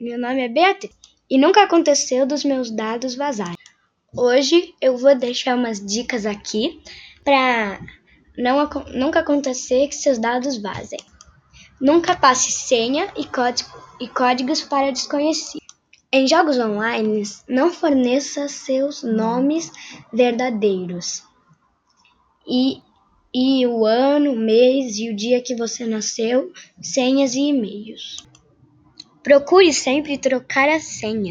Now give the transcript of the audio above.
Meu nome é Beatriz e nunca aconteceu dos meus dados vazarem. Hoje eu vou deixar umas dicas aqui para não nunca acontecer que seus dados vazem. Nunca passe senha e, e códigos para desconhecidos. Em jogos online, não forneça seus nomes verdadeiros e e o ano, o mês e o dia que você nasceu, senhas e e-mails. Procure sempre trocar a senha.